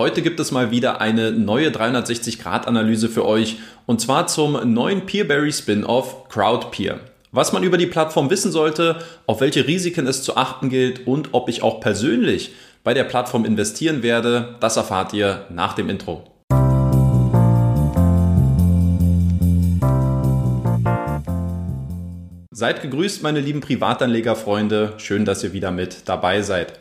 Heute gibt es mal wieder eine neue 360-Grad-Analyse für euch und zwar zum neuen Peerberry Spin-off CrowdPeer. Was man über die Plattform wissen sollte, auf welche Risiken es zu achten gilt und ob ich auch persönlich bei der Plattform investieren werde, das erfahrt ihr nach dem Intro. Seid gegrüßt, meine lieben Privatanlegerfreunde. Schön, dass ihr wieder mit dabei seid.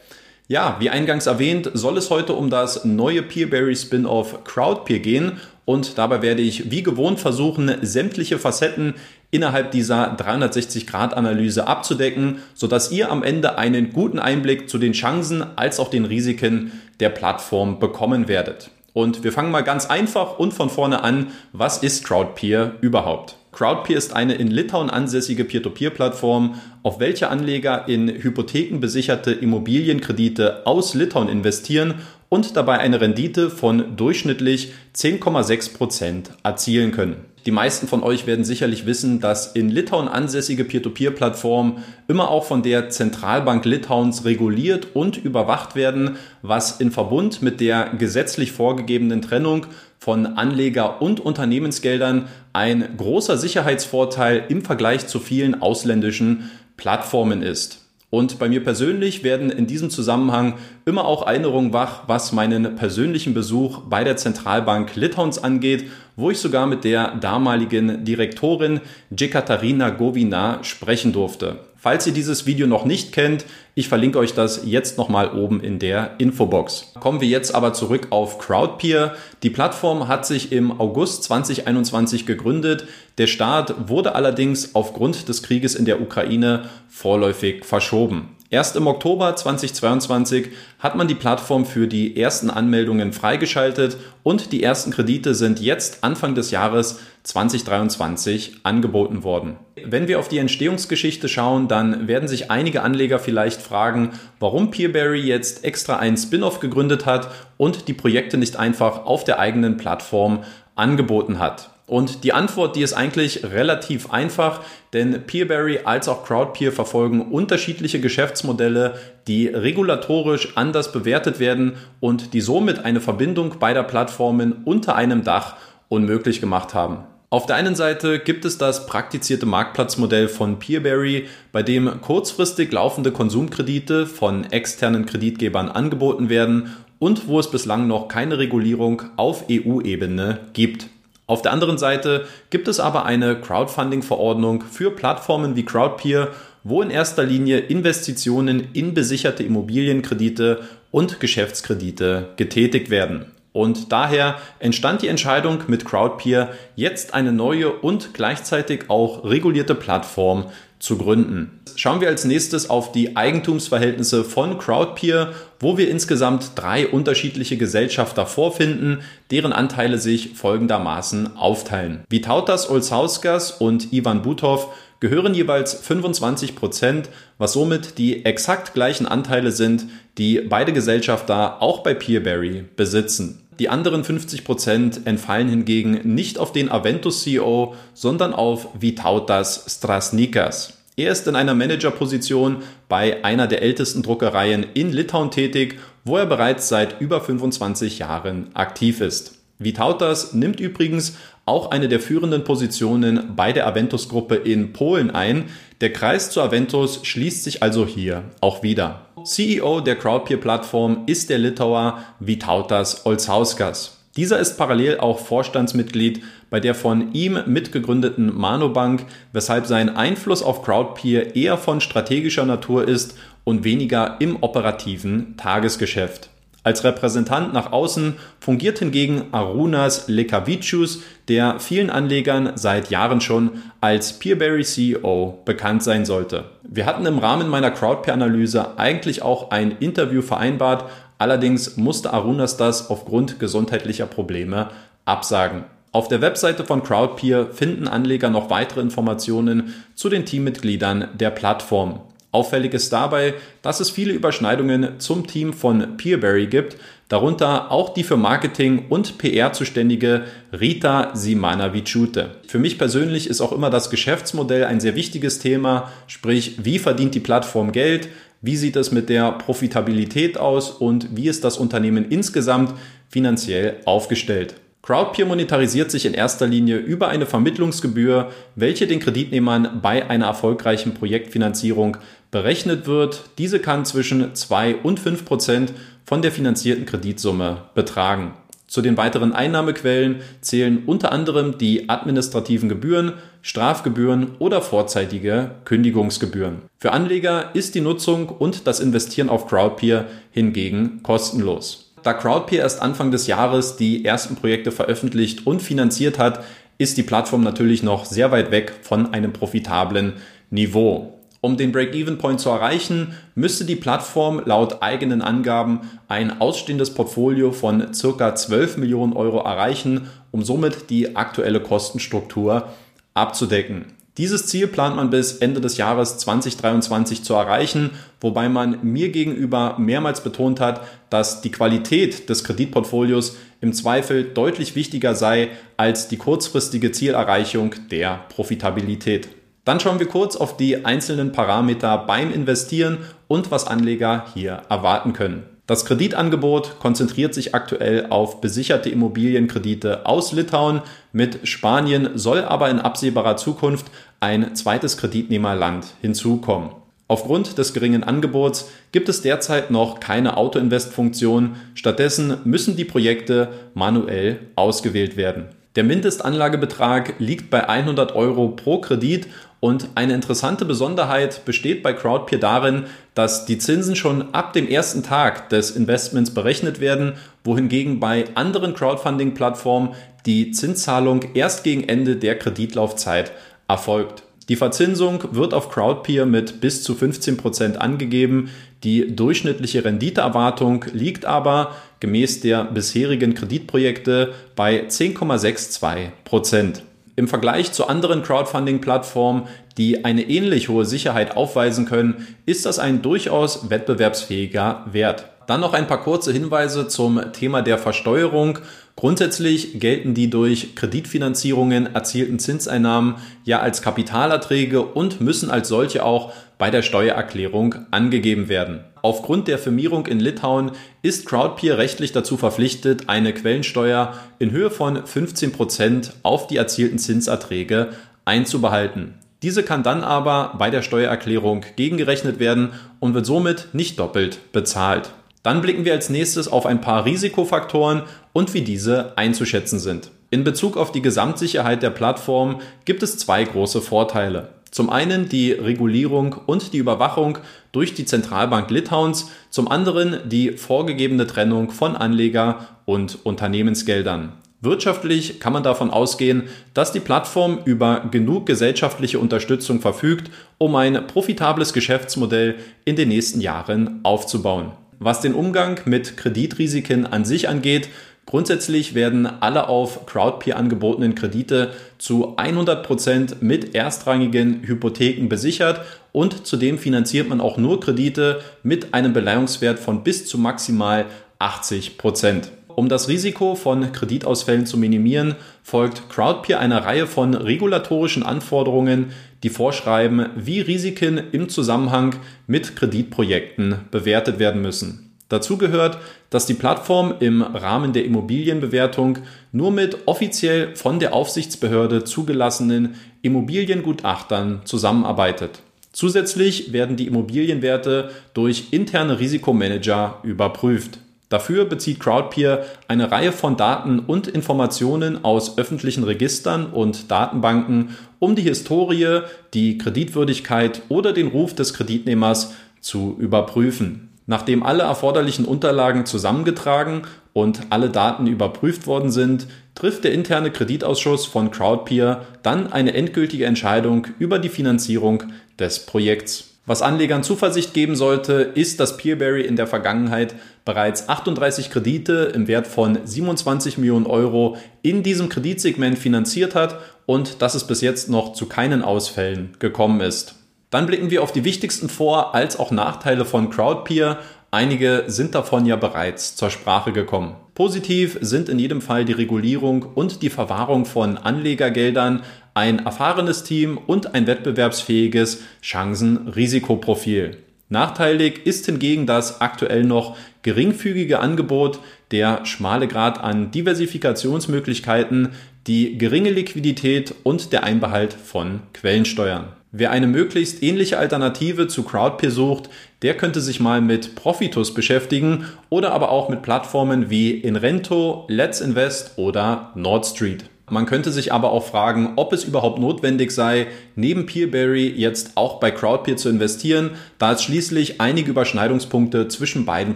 Ja, wie eingangs erwähnt, soll es heute um das neue Peerberry Spin-off Crowdpeer gehen und dabei werde ich wie gewohnt versuchen, sämtliche Facetten innerhalb dieser 360-Grad-Analyse abzudecken, sodass ihr am Ende einen guten Einblick zu den Chancen als auch den Risiken der Plattform bekommen werdet. Und wir fangen mal ganz einfach und von vorne an. Was ist Crowdpeer überhaupt? Crowdpeer ist eine in Litauen ansässige Peer-to-Peer-Plattform, auf welche Anleger in hypothekenbesicherte Immobilienkredite aus Litauen investieren und dabei eine Rendite von durchschnittlich 10,6 Prozent erzielen können. Die meisten von euch werden sicherlich wissen, dass in Litauen ansässige Peer-to-Peer-Plattformen immer auch von der Zentralbank Litauens reguliert und überwacht werden, was in Verbund mit der gesetzlich vorgegebenen Trennung von Anleger- und Unternehmensgeldern ein großer Sicherheitsvorteil im Vergleich zu vielen ausländischen Plattformen ist. Und bei mir persönlich werden in diesem Zusammenhang immer auch Erinnerungen wach, was meinen persönlichen Besuch bei der Zentralbank Litauens angeht, wo ich sogar mit der damaligen Direktorin Jekaterina Govina sprechen durfte. Falls ihr dieses Video noch nicht kennt, ich verlinke euch das jetzt nochmal oben in der Infobox. Kommen wir jetzt aber zurück auf Crowdpeer. Die Plattform hat sich im August 2021 gegründet. Der Start wurde allerdings aufgrund des Krieges in der Ukraine vorläufig verschoben. Erst im Oktober 2022 hat man die Plattform für die ersten Anmeldungen freigeschaltet und die ersten Kredite sind jetzt Anfang des Jahres 2023 angeboten worden. Wenn wir auf die Entstehungsgeschichte schauen, dann werden sich einige Anleger vielleicht fragen, warum Peerberry jetzt extra einen Spin-off gegründet hat und die Projekte nicht einfach auf der eigenen Plattform angeboten hat. Und die Antwort, die ist eigentlich relativ einfach, denn Peerberry als auch Crowdpeer verfolgen unterschiedliche Geschäftsmodelle, die regulatorisch anders bewertet werden und die somit eine Verbindung beider Plattformen unter einem Dach unmöglich gemacht haben. Auf der einen Seite gibt es das praktizierte Marktplatzmodell von Peerberry, bei dem kurzfristig laufende Konsumkredite von externen Kreditgebern angeboten werden und wo es bislang noch keine Regulierung auf EU-Ebene gibt. Auf der anderen Seite gibt es aber eine Crowdfunding-Verordnung für Plattformen wie Crowdpeer, wo in erster Linie Investitionen in besicherte Immobilienkredite und Geschäftskredite getätigt werden. Und daher entstand die Entscheidung mit Crowdpeer, jetzt eine neue und gleichzeitig auch regulierte Plattform zu gründen. Schauen wir als nächstes auf die Eigentumsverhältnisse von Crowdpeer, wo wir insgesamt drei unterschiedliche Gesellschafter vorfinden, deren Anteile sich folgendermaßen aufteilen. Vitautas Olsauskas und Ivan Butov gehören jeweils 25 Prozent, was somit die exakt gleichen Anteile sind, die beide Gesellschafter auch bei Peerberry besitzen. Die anderen 50 Prozent entfallen hingegen nicht auf den Aventus CEO, sondern auf Vitautas Strasnikas. Er ist in einer Managerposition bei einer der ältesten Druckereien in Litauen tätig, wo er bereits seit über 25 Jahren aktiv ist. Vitautas nimmt übrigens auch eine der führenden Positionen bei der Aventus-Gruppe in Polen ein. Der Kreis zu Aventus schließt sich also hier auch wieder. CEO der Crowdpeer-Plattform ist der Litauer Vitautas Olsauskas. Dieser ist parallel auch Vorstandsmitglied bei der von ihm mitgegründeten Manobank, weshalb sein Einfluss auf Crowdpeer eher von strategischer Natur ist und weniger im operativen Tagesgeschäft. Als Repräsentant nach außen fungiert hingegen Arunas Lekavicius, der vielen Anlegern seit Jahren schon als Peerberry CEO bekannt sein sollte. Wir hatten im Rahmen meiner Crowdpeer-Analyse eigentlich auch ein Interview vereinbart, allerdings musste Arunas das aufgrund gesundheitlicher Probleme absagen. Auf der Webseite von Crowdpeer finden Anleger noch weitere Informationen zu den Teammitgliedern der Plattform. Auffällig ist dabei, dass es viele Überschneidungen zum Team von Peerberry gibt, darunter auch die für Marketing und PR zuständige Rita Simanavichute. Für mich persönlich ist auch immer das Geschäftsmodell ein sehr wichtiges Thema, sprich, wie verdient die Plattform Geld, wie sieht es mit der Profitabilität aus und wie ist das Unternehmen insgesamt finanziell aufgestellt. Crowdpeer monetarisiert sich in erster Linie über eine Vermittlungsgebühr, welche den Kreditnehmern bei einer erfolgreichen Projektfinanzierung berechnet wird. Diese kann zwischen 2 und 5 Prozent von der finanzierten Kreditsumme betragen. Zu den weiteren Einnahmequellen zählen unter anderem die administrativen Gebühren, Strafgebühren oder vorzeitige Kündigungsgebühren. Für Anleger ist die Nutzung und das Investieren auf Crowdpeer hingegen kostenlos. Da Crowdpeer erst Anfang des Jahres die ersten Projekte veröffentlicht und finanziert hat, ist die Plattform natürlich noch sehr weit weg von einem profitablen Niveau. Um den Break-Even-Point zu erreichen, müsste die Plattform laut eigenen Angaben ein ausstehendes Portfolio von circa 12 Millionen Euro erreichen, um somit die aktuelle Kostenstruktur abzudecken. Dieses Ziel plant man bis Ende des Jahres 2023 zu erreichen, wobei man mir gegenüber mehrmals betont hat, dass die Qualität des Kreditportfolios im Zweifel deutlich wichtiger sei als die kurzfristige Zielerreichung der Profitabilität. Dann schauen wir kurz auf die einzelnen Parameter beim Investieren und was Anleger hier erwarten können. Das Kreditangebot konzentriert sich aktuell auf besicherte Immobilienkredite aus Litauen. Mit Spanien soll aber in absehbarer Zukunft ein zweites Kreditnehmerland hinzukommen. Aufgrund des geringen Angebots gibt es derzeit noch keine Auto-Invest-Funktion. Stattdessen müssen die Projekte manuell ausgewählt werden. Der Mindestanlagebetrag liegt bei 100 Euro pro Kredit und eine interessante Besonderheit besteht bei Crowdpeer darin, dass die Zinsen schon ab dem ersten Tag des Investments berechnet werden, wohingegen bei anderen Crowdfunding-Plattformen die Zinszahlung erst gegen Ende der Kreditlaufzeit erfolgt. Die Verzinsung wird auf Crowdpeer mit bis zu 15 Prozent angegeben. Die durchschnittliche Renditeerwartung liegt aber gemäß der bisherigen Kreditprojekte bei 10,62 Prozent. Im Vergleich zu anderen Crowdfunding-Plattformen, die eine ähnlich hohe Sicherheit aufweisen können, ist das ein durchaus wettbewerbsfähiger Wert. Dann noch ein paar kurze Hinweise zum Thema der Versteuerung. Grundsätzlich gelten die durch Kreditfinanzierungen erzielten Zinseinnahmen ja als Kapitalerträge und müssen als solche auch bei der Steuererklärung angegeben werden. Aufgrund der Firmierung in Litauen ist Crowdpeer rechtlich dazu verpflichtet, eine Quellensteuer in Höhe von 15 Prozent auf die erzielten Zinserträge einzubehalten. Diese kann dann aber bei der Steuererklärung gegengerechnet werden und wird somit nicht doppelt bezahlt. Dann blicken wir als nächstes auf ein paar Risikofaktoren und wie diese einzuschätzen sind. In Bezug auf die Gesamtsicherheit der Plattform gibt es zwei große Vorteile. Zum einen die Regulierung und die Überwachung durch die Zentralbank Litauens, zum anderen die vorgegebene Trennung von Anleger und Unternehmensgeldern. Wirtschaftlich kann man davon ausgehen, dass die Plattform über genug gesellschaftliche Unterstützung verfügt, um ein profitables Geschäftsmodell in den nächsten Jahren aufzubauen. Was den Umgang mit Kreditrisiken an sich angeht, Grundsätzlich werden alle auf Crowdpeer angebotenen Kredite zu 100 Prozent mit erstrangigen Hypotheken besichert und zudem finanziert man auch nur Kredite mit einem Beleihungswert von bis zu maximal 80%. Prozent. Um das Risiko von Kreditausfällen zu minimieren, folgt Crowdpeer einer Reihe von regulatorischen Anforderungen, die vorschreiben, wie Risiken im Zusammenhang mit Kreditprojekten bewertet werden müssen. Dazu gehört, dass die Plattform im Rahmen der Immobilienbewertung nur mit offiziell von der Aufsichtsbehörde zugelassenen Immobiliengutachtern zusammenarbeitet. Zusätzlich werden die Immobilienwerte durch interne Risikomanager überprüft. Dafür bezieht Crowdpeer eine Reihe von Daten und Informationen aus öffentlichen Registern und Datenbanken, um die Historie, die Kreditwürdigkeit oder den Ruf des Kreditnehmers zu überprüfen. Nachdem alle erforderlichen Unterlagen zusammengetragen und alle Daten überprüft worden sind, trifft der interne Kreditausschuss von Crowdpeer dann eine endgültige Entscheidung über die Finanzierung des Projekts. Was Anlegern Zuversicht geben sollte, ist, dass Peerberry in der Vergangenheit bereits 38 Kredite im Wert von 27 Millionen Euro in diesem Kreditsegment finanziert hat und dass es bis jetzt noch zu keinen Ausfällen gekommen ist. Dann blicken wir auf die wichtigsten Vor- als auch Nachteile von Crowdpeer. Einige sind davon ja bereits zur Sprache gekommen. Positiv sind in jedem Fall die Regulierung und die Verwahrung von Anlegergeldern, ein erfahrenes Team und ein wettbewerbsfähiges Chancen-Risikoprofil. Nachteilig ist hingegen das aktuell noch geringfügige Angebot der schmale Grad an Diversifikationsmöglichkeiten, die geringe Liquidität und der Einbehalt von Quellensteuern. Wer eine möglichst ähnliche Alternative zu Crowdpeer sucht, der könnte sich mal mit Profitus beschäftigen oder aber auch mit Plattformen wie Inrento, Let's Invest oder Nordstreet. Man könnte sich aber auch fragen, ob es überhaupt notwendig sei, neben Peerberry jetzt auch bei Crowdpeer zu investieren, da es schließlich einige Überschneidungspunkte zwischen beiden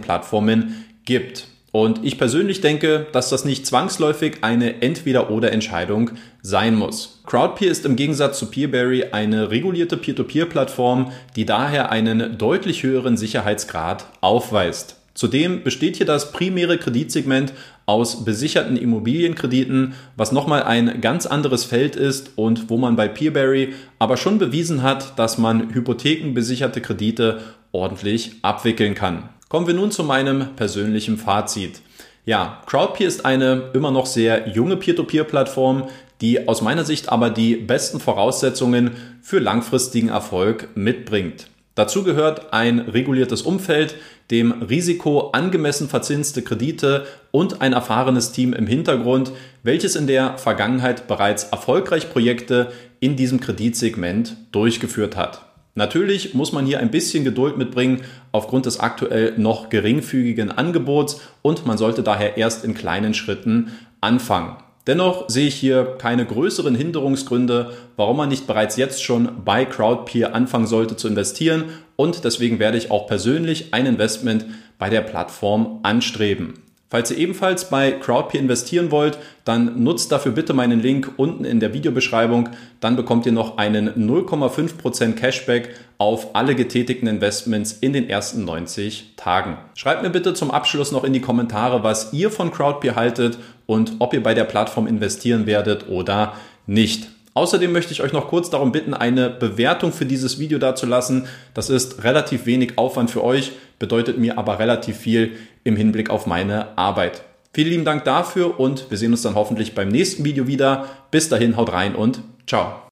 Plattformen gibt. Und ich persönlich denke, dass das nicht zwangsläufig eine Entweder-oder-Entscheidung sein muss. Crowdpeer ist im Gegensatz zu Peerberry eine regulierte Peer-to-Peer-Plattform, die daher einen deutlich höheren Sicherheitsgrad aufweist. Zudem besteht hier das primäre Kreditsegment aus besicherten Immobilienkrediten, was nochmal ein ganz anderes Feld ist und wo man bei Peerberry aber schon bewiesen hat, dass man hypothekenbesicherte Kredite ordentlich abwickeln kann. Kommen wir nun zu meinem persönlichen Fazit. Ja, Crowdpeer ist eine immer noch sehr junge Peer-to-Peer-Plattform, die aus meiner Sicht aber die besten Voraussetzungen für langfristigen Erfolg mitbringt. Dazu gehört ein reguliertes Umfeld, dem Risiko angemessen verzinste Kredite und ein erfahrenes Team im Hintergrund, welches in der Vergangenheit bereits erfolgreich Projekte in diesem Kreditsegment durchgeführt hat. Natürlich muss man hier ein bisschen Geduld mitbringen aufgrund des aktuell noch geringfügigen Angebots und man sollte daher erst in kleinen Schritten anfangen. Dennoch sehe ich hier keine größeren Hinderungsgründe, warum man nicht bereits jetzt schon bei Crowdpeer anfangen sollte zu investieren und deswegen werde ich auch persönlich ein Investment bei der Plattform anstreben. Falls ihr ebenfalls bei Crowdpeer investieren wollt, dann nutzt dafür bitte meinen Link unten in der Videobeschreibung. Dann bekommt ihr noch einen 0,5% Cashback auf alle getätigten Investments in den ersten 90 Tagen. Schreibt mir bitte zum Abschluss noch in die Kommentare, was ihr von Crowdpeer haltet und ob ihr bei der Plattform investieren werdet oder nicht. Außerdem möchte ich euch noch kurz darum bitten, eine Bewertung für dieses Video dazulassen. Das ist relativ wenig Aufwand für euch, bedeutet mir aber relativ viel im Hinblick auf meine Arbeit. Vielen lieben Dank dafür und wir sehen uns dann hoffentlich beim nächsten Video wieder. Bis dahin, haut rein und ciao.